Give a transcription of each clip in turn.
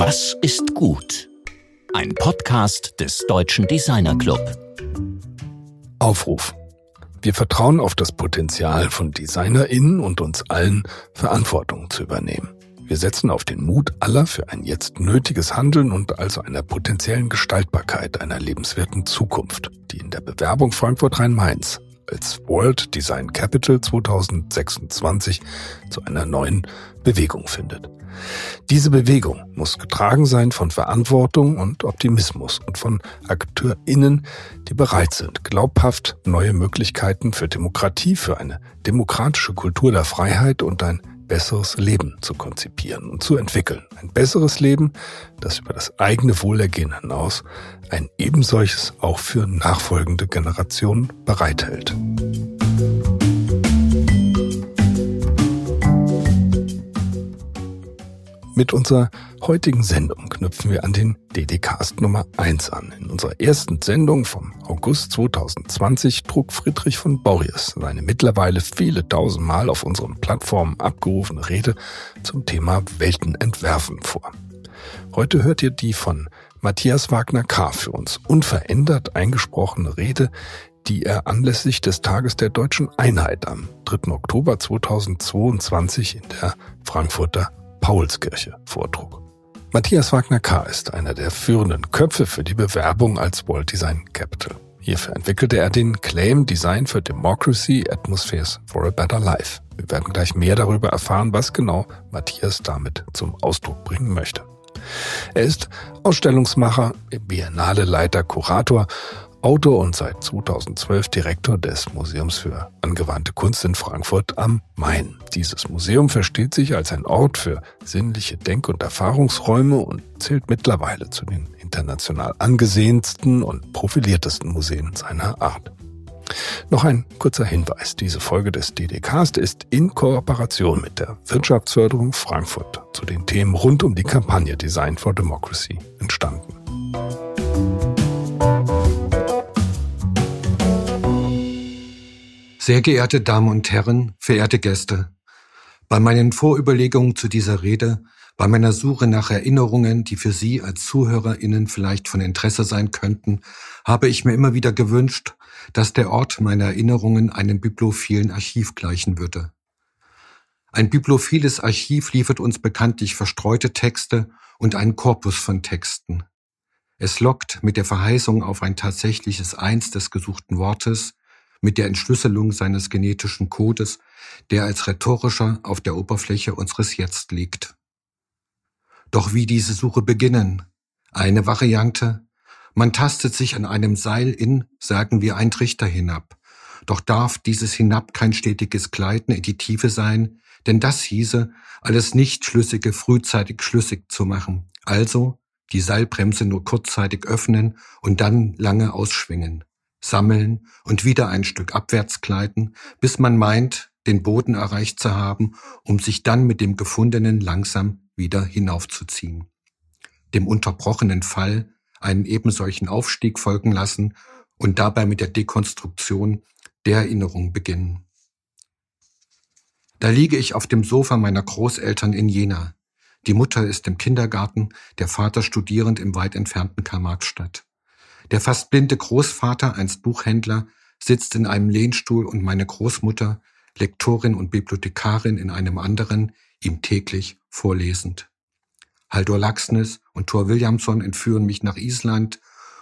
Was ist gut? Ein Podcast des Deutschen Designer Club. Aufruf. Wir vertrauen auf das Potenzial von DesignerInnen und uns allen, Verantwortung zu übernehmen. Wir setzen auf den Mut aller für ein jetzt nötiges Handeln und also einer potenziellen Gestaltbarkeit einer lebenswerten Zukunft, die in der Bewerbung Frankfurt Rhein-Mainz als World Design Capital 2026 zu einer neuen Bewegung findet. Diese Bewegung muss getragen sein von Verantwortung und Optimismus und von AkteurInnen, die bereit sind, glaubhaft neue Möglichkeiten für Demokratie, für eine demokratische Kultur der Freiheit und ein besseres Leben zu konzipieren und zu entwickeln. Ein besseres Leben, das über das eigene Wohlergehen hinaus ein ebensolches auch für nachfolgende Generationen bereithält. Mit unserer heutigen Sendung knüpfen wir an den DDcast Nummer 1 an. In unserer ersten Sendung vom August 2020 trug Friedrich von Borries seine mittlerweile viele tausendmal auf unseren Plattformen abgerufene Rede zum Thema Welten entwerfen vor. Heute hört ihr die von Matthias Wagner K. für uns unverändert eingesprochene Rede, die er anlässlich des Tages der deutschen Einheit am 3. Oktober 2022 in der Frankfurter Paulskirche vortrug. Matthias Wagner K. ist einer der führenden Köpfe für die Bewerbung als World Design Capital. Hierfür entwickelte er den Claim Design for Democracy Atmospheres for a Better Life. Wir werden gleich mehr darüber erfahren, was genau Matthias damit zum Ausdruck bringen möchte. Er ist Ausstellungsmacher, Biennale Leiter, Kurator Autor und seit 2012 Direktor des Museums für angewandte Kunst in Frankfurt am Main. Dieses Museum versteht sich als ein Ort für sinnliche Denk- und Erfahrungsräume und zählt mittlerweile zu den international angesehensten und profiliertesten Museen seiner Art. Noch ein kurzer Hinweis. Diese Folge des DDcast ist in Kooperation mit der Wirtschaftsförderung Frankfurt zu den Themen rund um die Kampagne Design for Democracy entstanden. Sehr geehrte Damen und Herren, verehrte Gäste, bei meinen Vorüberlegungen zu dieser Rede, bei meiner Suche nach Erinnerungen, die für Sie als ZuhörerInnen vielleicht von Interesse sein könnten, habe ich mir immer wieder gewünscht, dass der Ort meiner Erinnerungen einem bibliophilen Archiv gleichen würde. Ein bibliophiles Archiv liefert uns bekanntlich verstreute Texte und einen Korpus von Texten. Es lockt mit der Verheißung auf ein tatsächliches Eins des gesuchten Wortes, mit der Entschlüsselung seines genetischen Codes, der als rhetorischer auf der Oberfläche unseres Jetzt liegt. Doch wie diese Suche beginnen? Eine Variante. Man tastet sich an einem Seil in, sagen wir, ein Trichter hinab. Doch darf dieses Hinab kein stetiges Gleiten in die Tiefe sein, denn das hieße, alles Nichtschlüssige frühzeitig schlüssig zu machen. Also die Seilbremse nur kurzzeitig öffnen und dann lange ausschwingen sammeln und wieder ein Stück abwärts gleiten, bis man meint, den Boden erreicht zu haben, um sich dann mit dem Gefundenen langsam wieder hinaufzuziehen. Dem unterbrochenen Fall einen ebensolchen Aufstieg folgen lassen und dabei mit der Dekonstruktion der Erinnerung beginnen. Da liege ich auf dem Sofa meiner Großeltern in Jena. Die Mutter ist im Kindergarten, der Vater studierend im weit entfernten Karl-Marx-Stadt. Der fast blinde Großvater, einst Buchhändler, sitzt in einem Lehnstuhl und meine Großmutter, Lektorin und Bibliothekarin in einem anderen, ihm täglich vorlesend. Haldor Laxness und Thor Williamson entführen mich nach Island,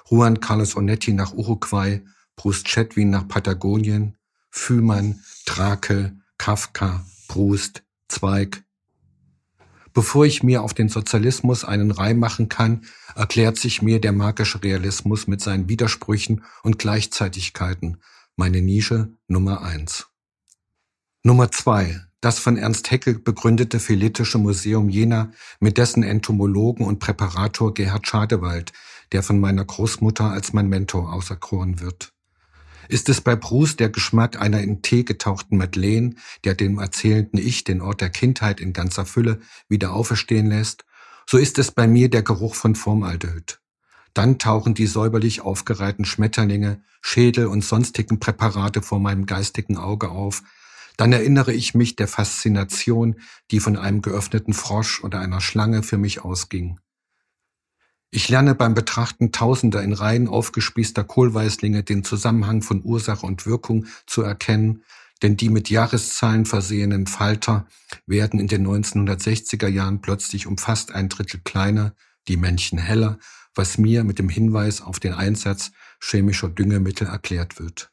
Juan Carlos Onetti nach Uruguay, Bruce Chatwin nach Patagonien, Fühmann, Drake, Kafka, Brust, Zweig, Bevor ich mir auf den Sozialismus einen Reim machen kann, erklärt sich mir der magische Realismus mit seinen Widersprüchen und Gleichzeitigkeiten, meine Nische Nummer eins. Nummer zwei, das von Ernst Haeckel begründete Philitische Museum Jena mit dessen Entomologen und Präparator Gerhard Schadewald, der von meiner Großmutter als mein Mentor auserkoren wird. Ist es bei Proust der Geschmack einer in Tee getauchten Madeleine, der dem erzählenden Ich den Ort der Kindheit in ganzer Fülle wieder auferstehen lässt, so ist es bei mir der Geruch von Formaldehyd. Dann tauchen die säuberlich aufgereihten Schmetterlinge, Schädel und sonstigen Präparate vor meinem geistigen Auge auf, dann erinnere ich mich der Faszination, die von einem geöffneten Frosch oder einer Schlange für mich ausging. Ich lerne beim Betrachten tausender in Reihen aufgespießter Kohlweißlinge den Zusammenhang von Ursache und Wirkung zu erkennen, denn die mit Jahreszahlen versehenen Falter werden in den 1960er Jahren plötzlich um fast ein Drittel kleiner, die Männchen heller, was mir mit dem Hinweis auf den Einsatz chemischer Düngemittel erklärt wird.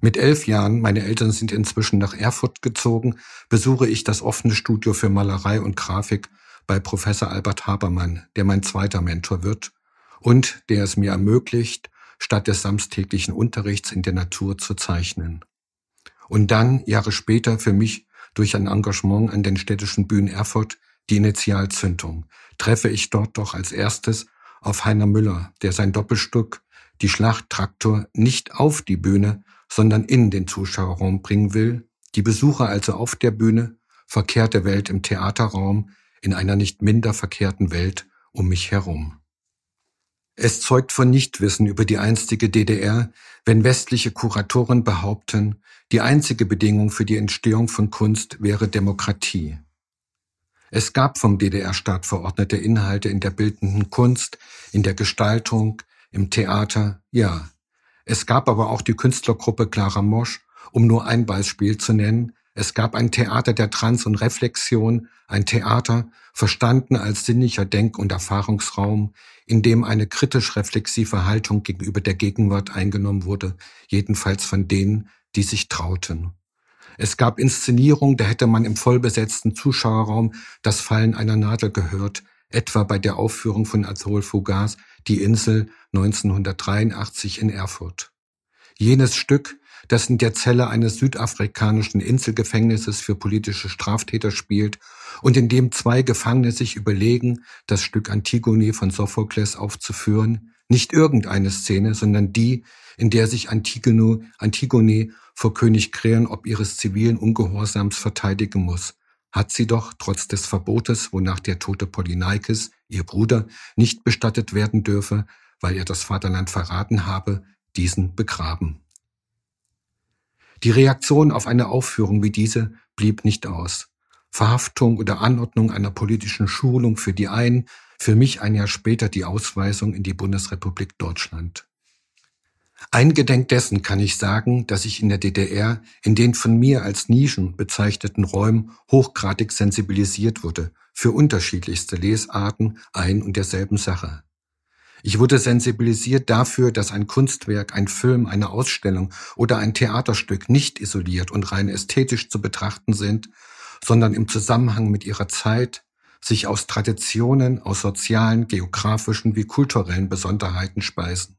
Mit elf Jahren, meine Eltern sind inzwischen nach Erfurt gezogen, besuche ich das offene Studio für Malerei und Grafik bei Professor Albert Habermann, der mein zweiter Mentor wird und der es mir ermöglicht, statt des samstäglichen Unterrichts in der Natur zu zeichnen. Und dann, Jahre später, für mich durch ein Engagement an den städtischen Bühnen Erfurt die Initialzündung, treffe ich dort doch als erstes auf Heiner Müller, der sein Doppelstück Die Schlachttraktor nicht auf die Bühne, sondern in den Zuschauerraum bringen will, die Besucher also auf der Bühne, verkehrte Welt im Theaterraum, in einer nicht minder verkehrten Welt um mich herum. Es zeugt von Nichtwissen über die einstige DDR, wenn westliche Kuratoren behaupten, die einzige Bedingung für die Entstehung von Kunst wäre Demokratie. Es gab vom DDR-Staat verordnete Inhalte in der bildenden Kunst, in der Gestaltung, im Theater, ja. Es gab aber auch die Künstlergruppe Clara Mosch, um nur ein Beispiel zu nennen. Es gab ein Theater der Trans- und Reflexion, ein Theater, verstanden als sinnlicher Denk- und Erfahrungsraum, in dem eine kritisch-reflexive Haltung gegenüber der Gegenwart eingenommen wurde, jedenfalls von denen, die sich trauten. Es gab Inszenierungen, da hätte man im vollbesetzten Zuschauerraum das Fallen einer Nadel gehört, etwa bei der Aufführung von Azol Fugas Die Insel 1983 in Erfurt. Jenes Stück, das in der Zelle eines südafrikanischen Inselgefängnisses für politische Straftäter spielt und in dem zwei Gefangene sich überlegen, das Stück Antigone von Sophokles aufzuführen, nicht irgendeine Szene, sondern die, in der sich Antigone, Antigone vor König Kreon ob ihres zivilen Ungehorsams verteidigen muss, hat sie doch trotz des Verbotes, wonach der tote Polyneikes, ihr Bruder, nicht bestattet werden dürfe, weil er das Vaterland verraten habe, diesen begraben. Die Reaktion auf eine Aufführung wie diese blieb nicht aus. Verhaftung oder Anordnung einer politischen Schulung für die einen, für mich ein Jahr später die Ausweisung in die Bundesrepublik Deutschland. Eingedenk dessen kann ich sagen, dass ich in der DDR in den von mir als Nischen bezeichneten Räumen hochgradig sensibilisiert wurde für unterschiedlichste Lesarten ein und derselben Sache. Ich wurde sensibilisiert dafür, dass ein Kunstwerk, ein Film, eine Ausstellung oder ein Theaterstück nicht isoliert und rein ästhetisch zu betrachten sind, sondern im Zusammenhang mit ihrer Zeit, sich aus Traditionen, aus sozialen, geografischen wie kulturellen Besonderheiten speisen.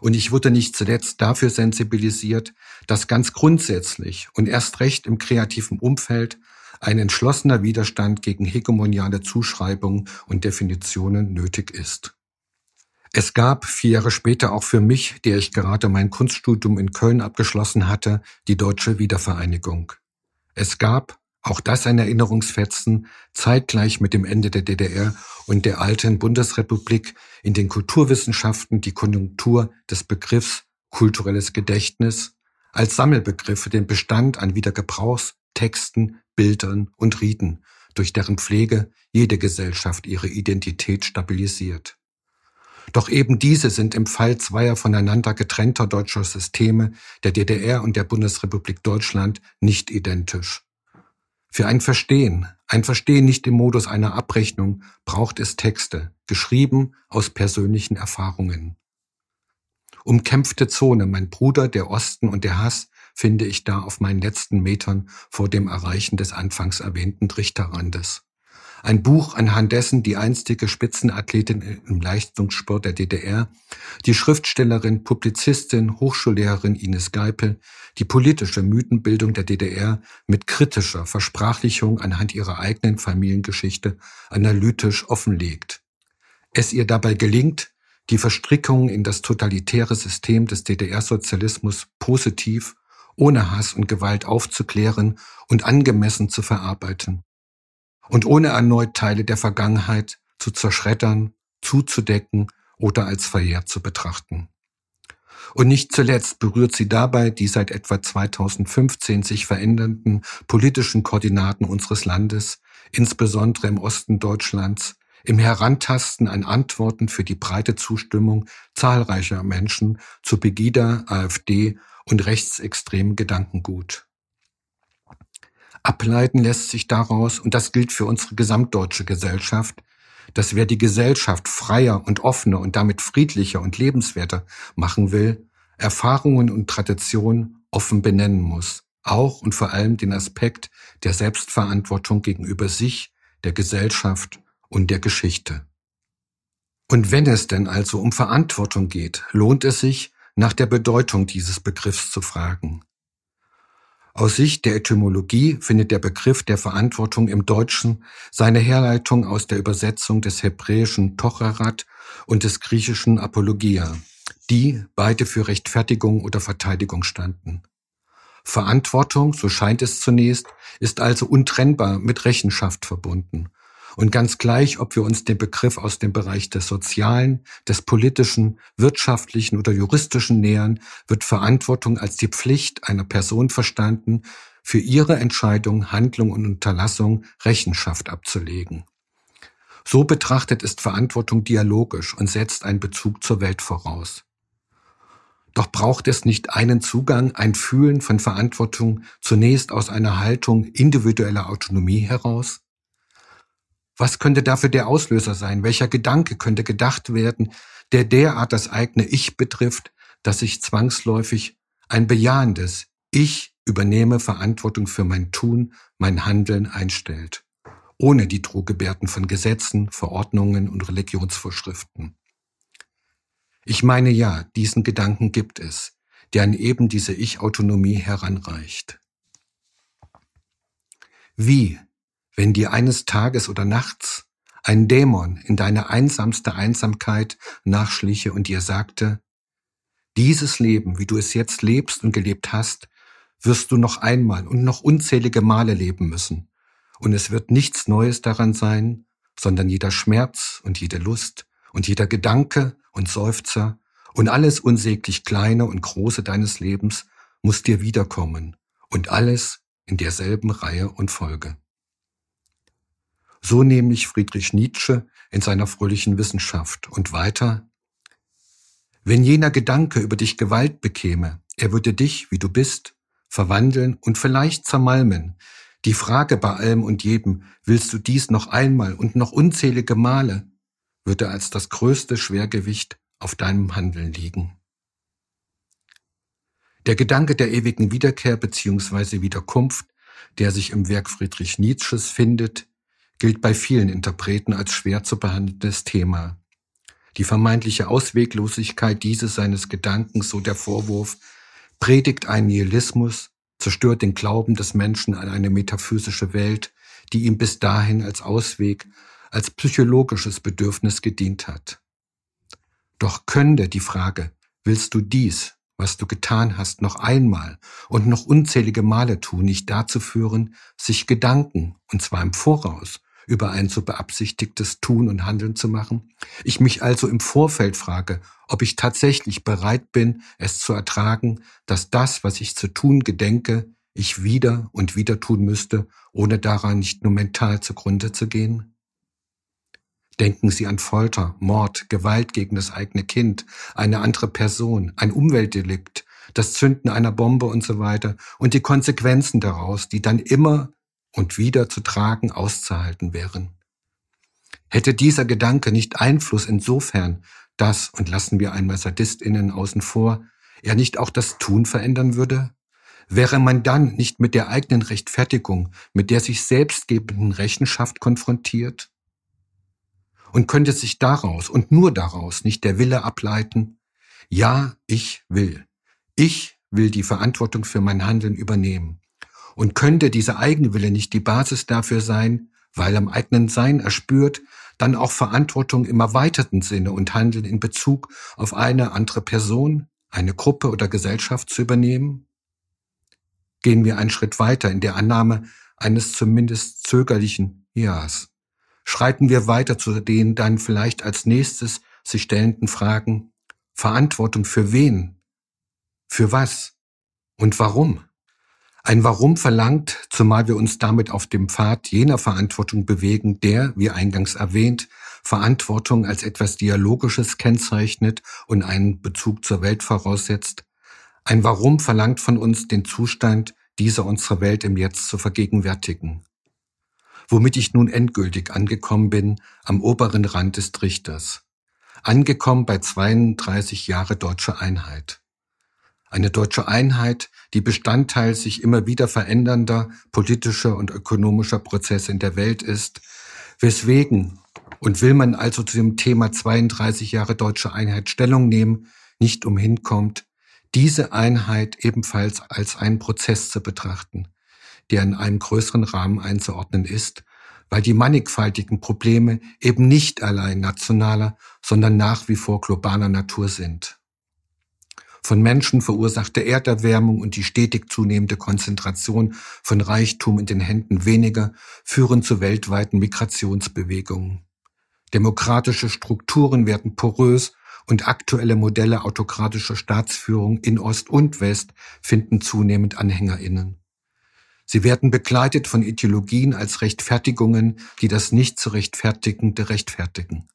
Und ich wurde nicht zuletzt dafür sensibilisiert, dass ganz grundsätzlich und erst recht im kreativen Umfeld ein entschlossener Widerstand gegen hegemoniale Zuschreibungen und Definitionen nötig ist. Es gab vier Jahre später auch für mich, der ich gerade mein Kunststudium in Köln abgeschlossen hatte, die deutsche Wiedervereinigung. Es gab, auch das ein Erinnerungsfetzen, zeitgleich mit dem Ende der DDR und der alten Bundesrepublik in den Kulturwissenschaften die Konjunktur des Begriffs kulturelles Gedächtnis als Sammelbegriff für den Bestand an Wiedergebrauchstexten, Bildern und Riten, durch deren Pflege jede Gesellschaft ihre Identität stabilisiert. Doch eben diese sind im Fall zweier voneinander getrennter deutscher Systeme, der DDR und der Bundesrepublik Deutschland, nicht identisch. Für ein Verstehen, ein Verstehen nicht im Modus einer Abrechnung, braucht es Texte, geschrieben aus persönlichen Erfahrungen. Umkämpfte Zone, mein Bruder, der Osten und der Hass, finde ich da auf meinen letzten Metern vor dem Erreichen des anfangs erwähnten Trichterrandes. Ein Buch, anhand dessen die einstige Spitzenathletin im Leistungssport der DDR, die Schriftstellerin, Publizistin, Hochschullehrerin Ines Geipel, die politische Mythenbildung der DDR mit kritischer Versprachlichung anhand ihrer eigenen Familiengeschichte analytisch offenlegt. Es ihr dabei gelingt, die Verstrickung in das totalitäre System des DDR-Sozialismus positiv, ohne Hass und Gewalt aufzuklären und angemessen zu verarbeiten und ohne erneut Teile der Vergangenheit zu zerschreddern, zuzudecken oder als verjährt zu betrachten. Und nicht zuletzt berührt sie dabei die seit etwa 2015 sich verändernden politischen Koordinaten unseres Landes, insbesondere im Osten Deutschlands, im Herantasten an Antworten für die breite Zustimmung zahlreicher Menschen zu Pegida, AfD und rechtsextremen Gedankengut. Ableiten lässt sich daraus, und das gilt für unsere gesamtdeutsche Gesellschaft, dass wer die Gesellschaft freier und offener und damit friedlicher und lebenswerter machen will, Erfahrungen und Traditionen offen benennen muss, auch und vor allem den Aspekt der Selbstverantwortung gegenüber sich, der Gesellschaft und der Geschichte. Und wenn es denn also um Verantwortung geht, lohnt es sich, nach der Bedeutung dieses Begriffs zu fragen. Aus Sicht der Etymologie findet der Begriff der Verantwortung im Deutschen seine Herleitung aus der Übersetzung des hebräischen Tocharat und des griechischen Apologia, die beide für Rechtfertigung oder Verteidigung standen. Verantwortung, so scheint es zunächst, ist also untrennbar mit Rechenschaft verbunden und ganz gleich, ob wir uns den Begriff aus dem Bereich des Sozialen, des Politischen, Wirtschaftlichen oder Juristischen nähern, wird Verantwortung als die Pflicht einer Person verstanden, für ihre Entscheidung, Handlung und Unterlassung Rechenschaft abzulegen. So betrachtet ist Verantwortung dialogisch und setzt einen Bezug zur Welt voraus. Doch braucht es nicht einen Zugang, ein Fühlen von Verantwortung zunächst aus einer Haltung individueller Autonomie heraus? Was könnte dafür der Auslöser sein? Welcher Gedanke könnte gedacht werden, der derart das eigene Ich betrifft, dass sich zwangsläufig ein bejahendes Ich übernehme Verantwortung für mein Tun, mein Handeln einstellt, ohne die Drohgebärden von Gesetzen, Verordnungen und Religionsvorschriften. Ich meine ja, diesen Gedanken gibt es, der an eben diese Ich-Autonomie heranreicht. Wie wenn dir eines Tages oder nachts ein Dämon in deine einsamste Einsamkeit nachschliche und dir sagte, dieses Leben, wie du es jetzt lebst und gelebt hast, wirst du noch einmal und noch unzählige Male leben müssen. Und es wird nichts Neues daran sein, sondern jeder Schmerz und jede Lust und jeder Gedanke und Seufzer und alles unsäglich Kleine und Große deines Lebens muss dir wiederkommen und alles in derselben Reihe und Folge. So nämlich Friedrich Nietzsche in seiner fröhlichen Wissenschaft und weiter. Wenn jener Gedanke über dich Gewalt bekäme, er würde dich, wie du bist, verwandeln und vielleicht zermalmen. Die Frage bei allem und jedem, willst du dies noch einmal und noch unzählige Male, würde als das größte Schwergewicht auf deinem Handeln liegen. Der Gedanke der ewigen Wiederkehr bzw. Wiederkunft, der sich im Werk Friedrich Nietzsches findet, gilt bei vielen Interpreten als schwer zu behandelndes Thema. Die vermeintliche Ausweglosigkeit dieses seines Gedankens, so der Vorwurf, predigt einen Nihilismus, zerstört den Glauben des Menschen an eine metaphysische Welt, die ihm bis dahin als Ausweg, als psychologisches Bedürfnis gedient hat. Doch könnte die Frage, willst du dies, was du getan hast, noch einmal und noch unzählige Male tun, nicht dazu führen, sich Gedanken, und zwar im Voraus, über ein so beabsichtigtes Tun und Handeln zu machen. Ich mich also im Vorfeld frage, ob ich tatsächlich bereit bin, es zu ertragen, dass das, was ich zu tun gedenke, ich wieder und wieder tun müsste, ohne daran nicht nur mental zugrunde zu gehen? Denken Sie an Folter, Mord, Gewalt gegen das eigene Kind, eine andere Person, ein Umweltdelikt, das Zünden einer Bombe und so weiter und die Konsequenzen daraus, die dann immer und wieder zu tragen auszuhalten wären. Hätte dieser Gedanke nicht Einfluss insofern, dass, und lassen wir einmal SadistInnen außen vor, er nicht auch das Tun verändern würde? Wäre man dann nicht mit der eigenen Rechtfertigung, mit der sich selbstgebenden Rechenschaft konfrontiert? Und könnte sich daraus und nur daraus nicht der Wille ableiten, ja, ich will. Ich will die Verantwortung für mein Handeln übernehmen. Und könnte dieser Eigenwille nicht die Basis dafür sein, weil am eigenen Sein erspürt, dann auch Verantwortung im erweiterten Sinne und Handeln in Bezug auf eine andere Person, eine Gruppe oder Gesellschaft zu übernehmen? Gehen wir einen Schritt weiter in der Annahme eines zumindest zögerlichen Ja's. Schreiten wir weiter zu den dann vielleicht als nächstes sich stellenden Fragen Verantwortung für wen? Für was? Und warum? Ein Warum verlangt, zumal wir uns damit auf dem Pfad jener Verantwortung bewegen, der, wie eingangs erwähnt, Verantwortung als etwas Dialogisches kennzeichnet und einen Bezug zur Welt voraussetzt. Ein Warum verlangt von uns, den Zustand dieser unserer Welt im Jetzt zu vergegenwärtigen. Womit ich nun endgültig angekommen bin am oberen Rand des Trichters. Angekommen bei 32 Jahre deutscher Einheit. Eine deutsche Einheit, die Bestandteil sich immer wieder verändernder politischer und ökonomischer Prozesse in der Welt ist, weswegen und will man also zu dem Thema 32 Jahre deutsche Einheit Stellung nehmen, nicht umhin kommt, diese Einheit ebenfalls als einen Prozess zu betrachten, der in einem größeren Rahmen einzuordnen ist, weil die mannigfaltigen Probleme eben nicht allein nationaler, sondern nach wie vor globaler Natur sind. Von Menschen verursachte Erderwärmung und die stetig zunehmende Konzentration von Reichtum in den Händen weniger führen zu weltweiten Migrationsbewegungen. Demokratische Strukturen werden porös und aktuelle Modelle autokratischer Staatsführung in Ost und West finden zunehmend Anhängerinnen. Sie werden begleitet von Ideologien als Rechtfertigungen, die das nicht zu rechtfertigende rechtfertigen.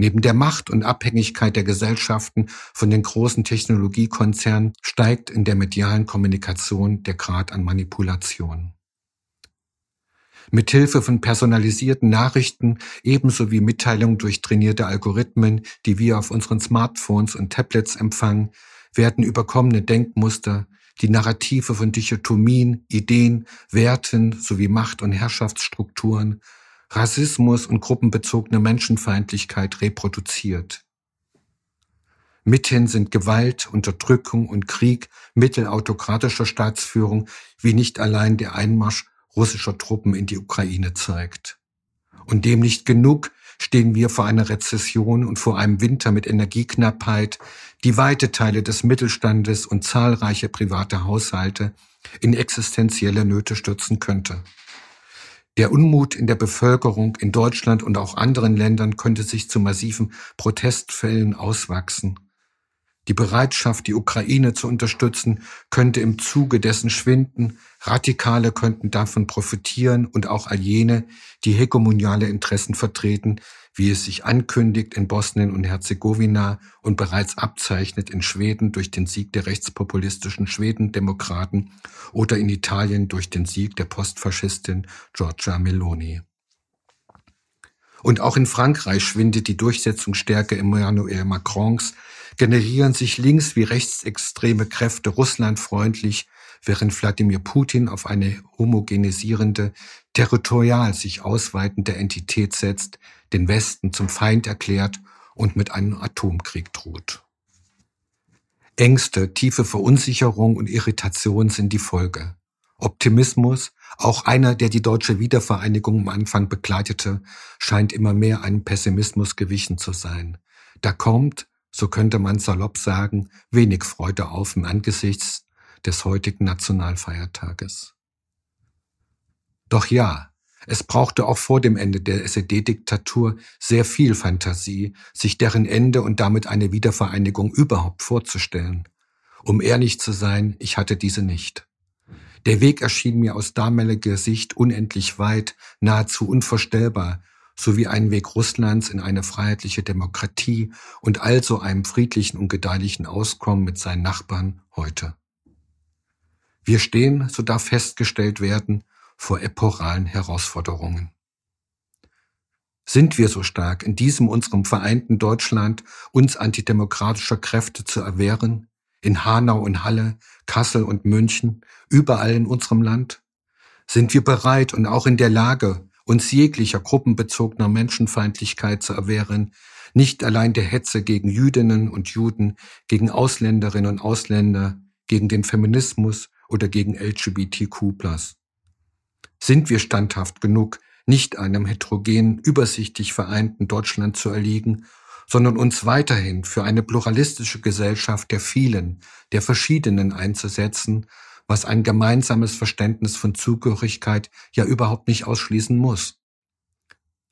Neben der Macht und Abhängigkeit der Gesellschaften von den großen Technologiekonzernen steigt in der medialen Kommunikation der Grad an Manipulation. Mithilfe von personalisierten Nachrichten ebenso wie Mitteilungen durch trainierte Algorithmen, die wir auf unseren Smartphones und Tablets empfangen, werden überkommene Denkmuster, die Narrative von Dichotomien, Ideen, Werten sowie Macht- und Herrschaftsstrukturen, Rassismus und gruppenbezogene Menschenfeindlichkeit reproduziert. Mithin sind Gewalt, Unterdrückung und Krieg Mittel autokratischer Staatsführung, wie nicht allein der Einmarsch russischer Truppen in die Ukraine zeigt. Und dem nicht genug stehen wir vor einer Rezession und vor einem Winter mit Energieknappheit, die weite Teile des Mittelstandes und zahlreiche private Haushalte in existenzielle Nöte stürzen könnte. Der Unmut in der Bevölkerung in Deutschland und auch anderen Ländern könnte sich zu massiven Protestfällen auswachsen. Die Bereitschaft, die Ukraine zu unterstützen, könnte im Zuge dessen schwinden, Radikale könnten davon profitieren und auch all jene, die hegemoniale Interessen vertreten, wie es sich ankündigt in Bosnien und Herzegowina und bereits abzeichnet in Schweden durch den Sieg der rechtspopulistischen Schwedendemokraten oder in Italien durch den Sieg der Postfaschistin Giorgia Meloni. Und auch in Frankreich schwindet die Durchsetzungsstärke Emmanuel Macrons, generieren sich links- wie rechtsextreme Kräfte russlandfreundlich, während Wladimir Putin auf eine homogenisierende, territorial sich ausweitende Entität setzt, den Westen zum Feind erklärt und mit einem Atomkrieg droht. Ängste, tiefe Verunsicherung und Irritation sind die Folge. Optimismus, auch einer, der die deutsche Wiedervereinigung am Anfang begleitete, scheint immer mehr einem Pessimismus gewichen zu sein. Da kommt, so könnte man salopp sagen, wenig Freude auf im Angesichts des heutigen Nationalfeiertages. Doch ja, es brauchte auch vor dem Ende der SED-Diktatur sehr viel Fantasie, sich deren Ende und damit eine Wiedervereinigung überhaupt vorzustellen. Um ehrlich zu sein, ich hatte diese nicht. Der Weg erschien mir aus damaliger Sicht unendlich weit, nahezu unvorstellbar, sowie ein Weg Russlands in eine freiheitliche Demokratie und also einem friedlichen und gedeihlichen Auskommen mit seinen Nachbarn heute. Wir stehen, so darf festgestellt werden, vor epochalen Herausforderungen. Sind wir so stark, in diesem unserem vereinten Deutschland uns antidemokratischer Kräfte zu erwehren, in Hanau und Halle, Kassel und München, überall in unserem Land? Sind wir bereit und auch in der Lage, uns jeglicher gruppenbezogener Menschenfeindlichkeit zu erwehren, nicht allein der Hetze gegen Jüdinnen und Juden, gegen Ausländerinnen und Ausländer, gegen den Feminismus oder gegen LGBTQ+. Sind wir standhaft genug, nicht einem heterogenen, übersichtlich vereinten Deutschland zu erliegen, sondern uns weiterhin für eine pluralistische Gesellschaft der vielen, der verschiedenen einzusetzen, was ein gemeinsames Verständnis von Zugehörigkeit ja überhaupt nicht ausschließen muss.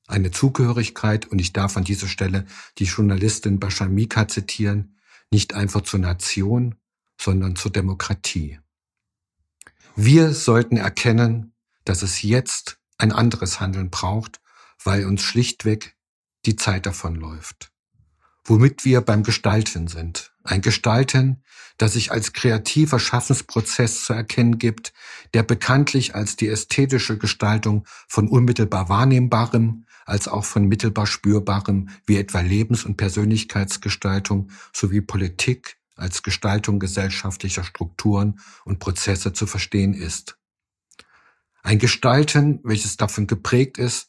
Eine Zugehörigkeit, und ich darf an dieser Stelle die Journalistin Bashamika zitieren, nicht einfach zur Nation, sondern zur Demokratie. Wir sollten erkennen, dass es jetzt ein anderes Handeln braucht, weil uns schlichtweg die Zeit davonläuft. Womit wir beim Gestalten sind. Ein Gestalten, das sich als kreativer Schaffensprozess zu erkennen gibt, der bekanntlich als die ästhetische Gestaltung von unmittelbar Wahrnehmbarem, als auch von mittelbar Spürbarem, wie etwa Lebens- und Persönlichkeitsgestaltung sowie Politik als Gestaltung gesellschaftlicher Strukturen und Prozesse zu verstehen ist. Ein Gestalten, welches davon geprägt ist,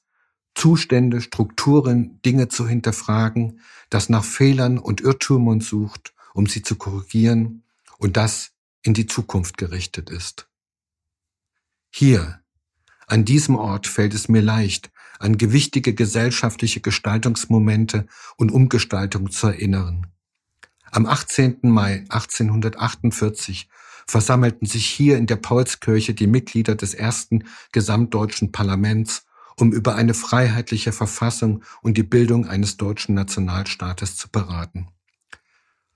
Zustände, Strukturen, Dinge zu hinterfragen, das nach Fehlern und Irrtümern sucht, um sie zu korrigieren und das in die Zukunft gerichtet ist. Hier, an diesem Ort fällt es mir leicht, an gewichtige gesellschaftliche Gestaltungsmomente und Umgestaltung zu erinnern. Am 18. Mai 1848 versammelten sich hier in der Paulskirche die Mitglieder des ersten gesamtdeutschen Parlaments, um über eine freiheitliche Verfassung und die Bildung eines deutschen Nationalstaates zu beraten.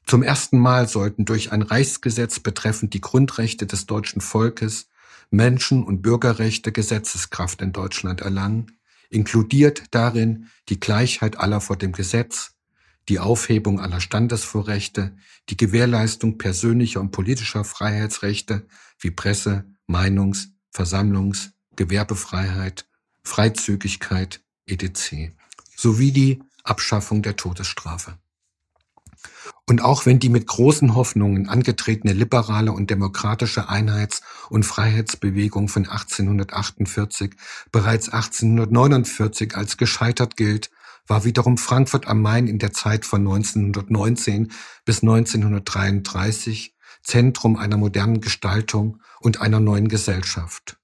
Zum ersten Mal sollten durch ein Reichsgesetz betreffend die Grundrechte des deutschen Volkes Menschen- und Bürgerrechte Gesetzeskraft in Deutschland erlangen, inkludiert darin die Gleichheit aller vor dem Gesetz, die Aufhebung aller Standesvorrechte, die Gewährleistung persönlicher und politischer Freiheitsrechte wie Presse, Meinungs-, Versammlungs-, Gewerbefreiheit, Freizügigkeit etc. sowie die Abschaffung der Todesstrafe. Und auch wenn die mit großen Hoffnungen angetretene liberale und demokratische Einheits- und Freiheitsbewegung von 1848 bereits 1849 als gescheitert gilt, war wiederum Frankfurt am Main in der Zeit von 1919 bis 1933 Zentrum einer modernen Gestaltung und einer neuen Gesellschaft.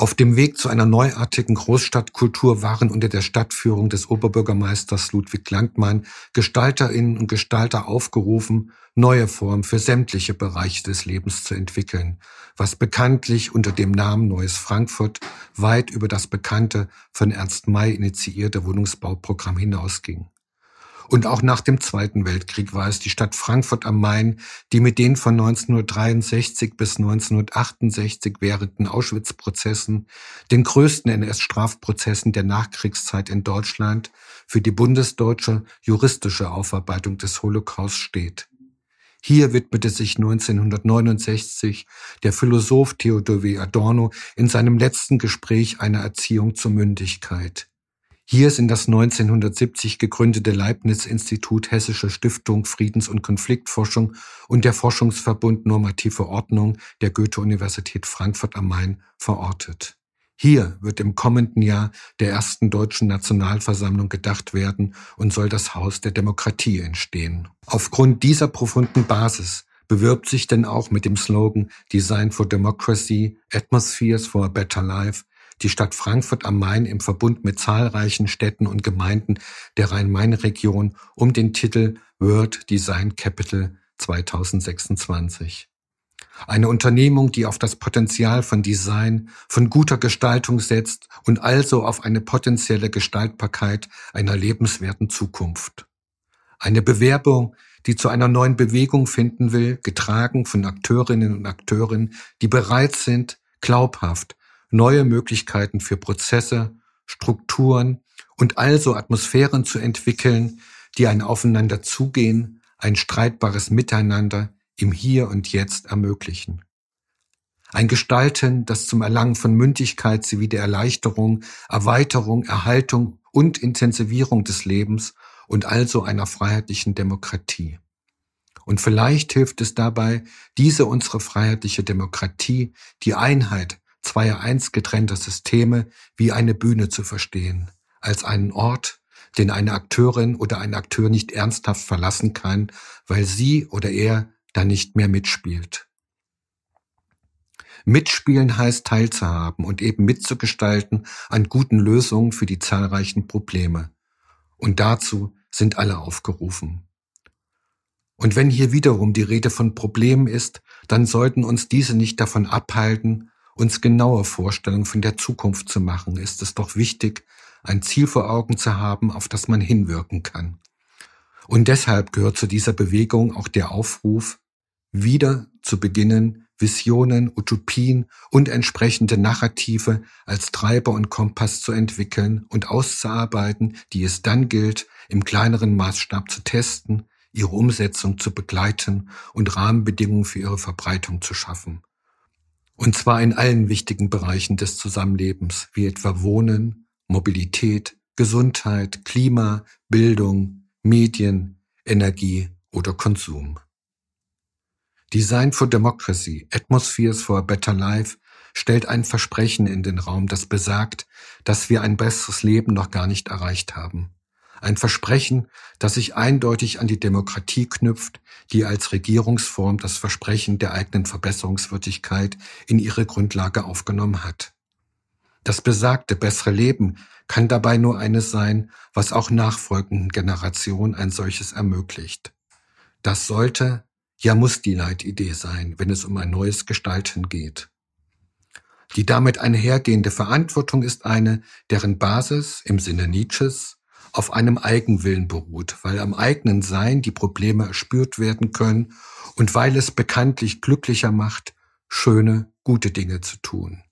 Auf dem Weg zu einer neuartigen Großstadtkultur waren unter der Stadtführung des Oberbürgermeisters Ludwig Landmann Gestalterinnen und Gestalter aufgerufen, neue Formen für sämtliche Bereiche des Lebens zu entwickeln, was bekanntlich unter dem Namen Neues Frankfurt weit über das bekannte von Ernst May initiierte Wohnungsbauprogramm hinausging. Und auch nach dem Zweiten Weltkrieg war es die Stadt Frankfurt am Main, die mit den von 1963 bis 1968 währenden Auschwitz-Prozessen, den größten NS-Strafprozessen der Nachkriegszeit in Deutschland, für die bundesdeutsche juristische Aufarbeitung des Holocaust steht. Hier widmete sich 1969 der Philosoph Theodor W. Adorno in seinem letzten Gespräch einer Erziehung zur Mündigkeit. Hier sind das 1970 gegründete Leibniz-Institut Hessische Stiftung Friedens- und Konfliktforschung und der Forschungsverbund Normative Ordnung der Goethe-Universität Frankfurt am Main verortet. Hier wird im kommenden Jahr der ersten deutschen Nationalversammlung gedacht werden und soll das Haus der Demokratie entstehen. Aufgrund dieser profunden Basis bewirbt sich denn auch mit dem Slogan Design for Democracy, Atmospheres for a Better Life die Stadt Frankfurt am Main im Verbund mit zahlreichen Städten und Gemeinden der Rhein-Main-Region um den Titel World Design Capital 2026. Eine Unternehmung, die auf das Potenzial von Design, von guter Gestaltung setzt und also auf eine potenzielle Gestaltbarkeit einer lebenswerten Zukunft. Eine Bewerbung, die zu einer neuen Bewegung finden will, getragen von Akteurinnen und Akteuren, die bereit sind, glaubhaft neue Möglichkeiten für Prozesse, Strukturen und also Atmosphären zu entwickeln, die ein Aufeinander zugehen, ein streitbares Miteinander im Hier und Jetzt ermöglichen. Ein Gestalten, das zum Erlangen von Mündigkeit sowie der Erleichterung, Erweiterung, Erhaltung und Intensivierung des Lebens und also einer freiheitlichen Demokratie. Und vielleicht hilft es dabei, diese unsere freiheitliche Demokratie, die Einheit zweier einst getrennter Systeme wie eine Bühne zu verstehen, als einen Ort, den eine Akteurin oder ein Akteur nicht ernsthaft verlassen kann, weil sie oder er da nicht mehr mitspielt. Mitspielen heißt teilzuhaben und eben mitzugestalten an guten Lösungen für die zahlreichen Probleme. Und dazu sind alle aufgerufen. Und wenn hier wiederum die Rede von Problemen ist, dann sollten uns diese nicht davon abhalten, uns genaue Vorstellungen von der Zukunft zu machen, ist es doch wichtig, ein Ziel vor Augen zu haben, auf das man hinwirken kann. Und deshalb gehört zu dieser Bewegung auch der Aufruf, wieder zu beginnen, Visionen, Utopien und entsprechende Narrative als Treiber und Kompass zu entwickeln und auszuarbeiten, die es dann gilt, im kleineren Maßstab zu testen, ihre Umsetzung zu begleiten und Rahmenbedingungen für ihre Verbreitung zu schaffen. Und zwar in allen wichtigen Bereichen des Zusammenlebens, wie etwa Wohnen, Mobilität, Gesundheit, Klima, Bildung, Medien, Energie oder Konsum. Design for Democracy, Atmospheres for a Better Life stellt ein Versprechen in den Raum, das besagt, dass wir ein besseres Leben noch gar nicht erreicht haben. Ein Versprechen, das sich eindeutig an die Demokratie knüpft, die als Regierungsform das Versprechen der eigenen Verbesserungswürdigkeit in ihre Grundlage aufgenommen hat. Das besagte bessere Leben kann dabei nur eines sein, was auch nachfolgenden Generationen ein solches ermöglicht. Das sollte, ja muss die Leitidee sein, wenn es um ein neues Gestalten geht. Die damit einhergehende Verantwortung ist eine, deren Basis im Sinne Nietzsches auf einem Eigenwillen beruht, weil am eigenen Sein die Probleme erspürt werden können und weil es bekanntlich glücklicher macht, schöne, gute Dinge zu tun.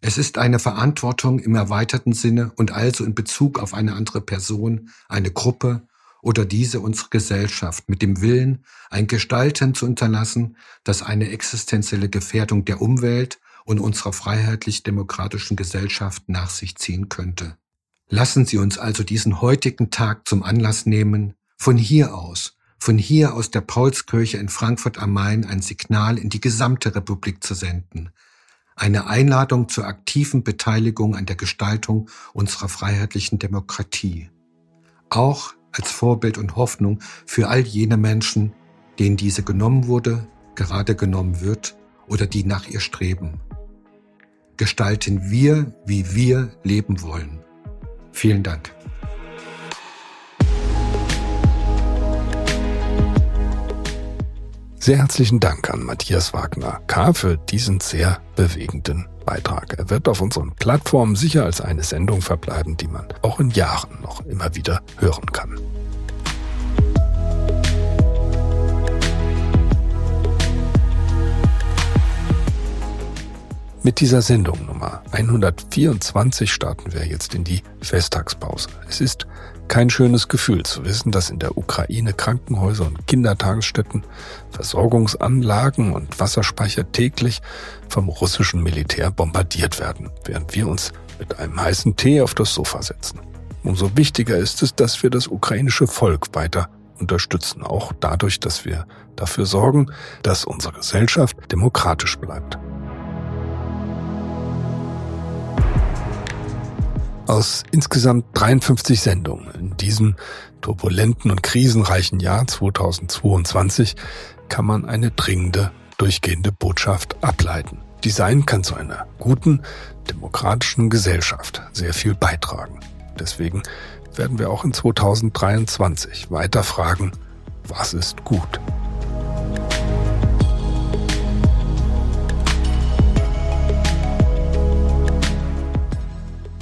Es ist eine Verantwortung im erweiterten Sinne und also in Bezug auf eine andere Person, eine Gruppe, oder diese unsere Gesellschaft mit dem Willen, ein Gestalten zu unterlassen, das eine existenzielle Gefährdung der Umwelt und unserer freiheitlich-demokratischen Gesellschaft nach sich ziehen könnte. Lassen Sie uns also diesen heutigen Tag zum Anlass nehmen, von hier aus, von hier aus der Paulskirche in Frankfurt am Main ein Signal in die gesamte Republik zu senden, eine Einladung zur aktiven Beteiligung an der Gestaltung unserer freiheitlichen Demokratie. Auch als Vorbild und Hoffnung für all jene Menschen, denen diese genommen wurde, gerade genommen wird oder die nach ihr streben. Gestalten wir, wie wir leben wollen. Vielen Dank. Sehr herzlichen Dank an Matthias Wagner K. für diesen sehr bewegenden Beitrag. Er wird auf unseren Plattformen sicher als eine Sendung verbleiben, die man auch in Jahren noch immer wieder hören kann. Mit dieser Sendung Nummer 124 starten wir jetzt in die Festtagspause. Es ist kein schönes Gefühl zu wissen, dass in der Ukraine Krankenhäuser und Kindertagesstätten, Versorgungsanlagen und Wasserspeicher täglich vom russischen Militär bombardiert werden, während wir uns mit einem heißen Tee auf das Sofa setzen. Umso wichtiger ist es, dass wir das ukrainische Volk weiter unterstützen, auch dadurch, dass wir dafür sorgen, dass unsere Gesellschaft demokratisch bleibt. Aus insgesamt 53 Sendungen in diesem turbulenten und krisenreichen Jahr 2022 kann man eine dringende, durchgehende Botschaft ableiten. Design kann zu einer guten, demokratischen Gesellschaft sehr viel beitragen. Deswegen werden wir auch in 2023 weiter fragen, was ist gut?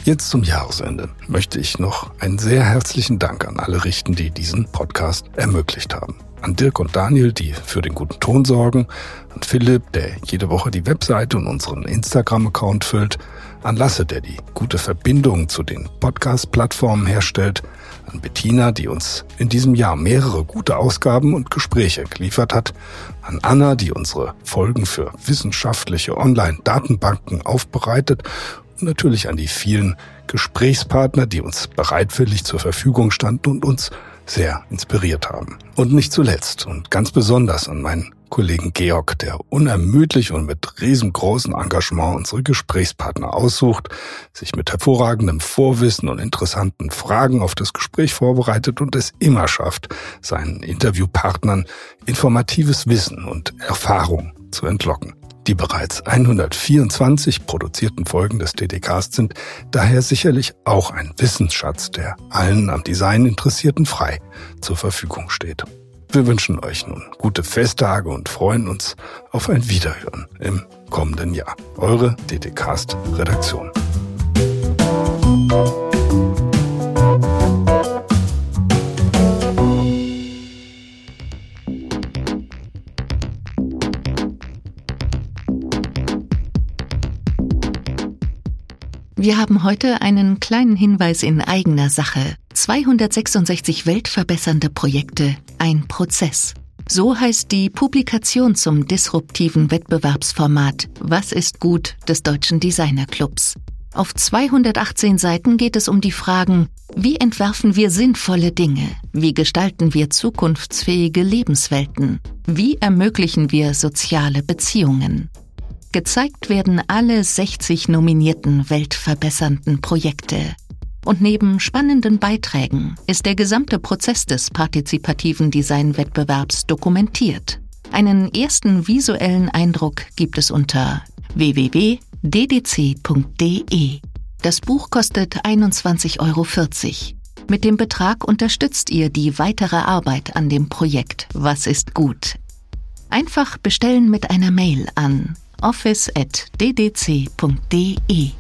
Jetzt zum Jahresende möchte ich noch einen sehr herzlichen Dank an alle richten, die diesen Podcast ermöglicht haben. An Dirk und Daniel, die für den guten Ton sorgen, an Philipp, der jede Woche die Webseite und unseren Instagram-Account füllt, an Lasse, der die gute Verbindung zu den Podcast-Plattformen herstellt, an Bettina, die uns in diesem Jahr mehrere gute Ausgaben und Gespräche geliefert hat, an Anna, die unsere Folgen für wissenschaftliche Online-Datenbanken aufbereitet natürlich an die vielen Gesprächspartner, die uns bereitwillig zur Verfügung standen und uns sehr inspiriert haben. Und nicht zuletzt und ganz besonders an meinen Kollegen Georg, der unermüdlich und mit riesengroßem Engagement unsere Gesprächspartner aussucht, sich mit hervorragendem Vorwissen und interessanten Fragen auf das Gespräch vorbereitet und es immer schafft, seinen Interviewpartnern informatives Wissen und Erfahrung zu entlocken. Die bereits 124 produzierten Folgen des DDKs sind daher sicherlich auch ein Wissensschatz, der allen am Design Interessierten frei zur Verfügung steht. Wir wünschen euch nun gute Festtage und freuen uns auf ein Wiederhören im kommenden Jahr. Eure DDcast Wir haben heute einen kleinen Hinweis in eigener Sache. 266 weltverbessernde Projekte, ein Prozess. So heißt die Publikation zum disruptiven Wettbewerbsformat Was ist gut des Deutschen Designerclubs. Auf 218 Seiten geht es um die Fragen, wie entwerfen wir sinnvolle Dinge? Wie gestalten wir zukunftsfähige Lebenswelten? Wie ermöglichen wir soziale Beziehungen? Gezeigt werden alle 60 nominierten weltverbessernden Projekte. Und neben spannenden Beiträgen ist der gesamte Prozess des partizipativen Designwettbewerbs dokumentiert. Einen ersten visuellen Eindruck gibt es unter www.ddc.de. Das Buch kostet 21,40 Euro. Mit dem Betrag unterstützt ihr die weitere Arbeit an dem Projekt Was ist gut? Einfach bestellen mit einer Mail an office.ddc.de.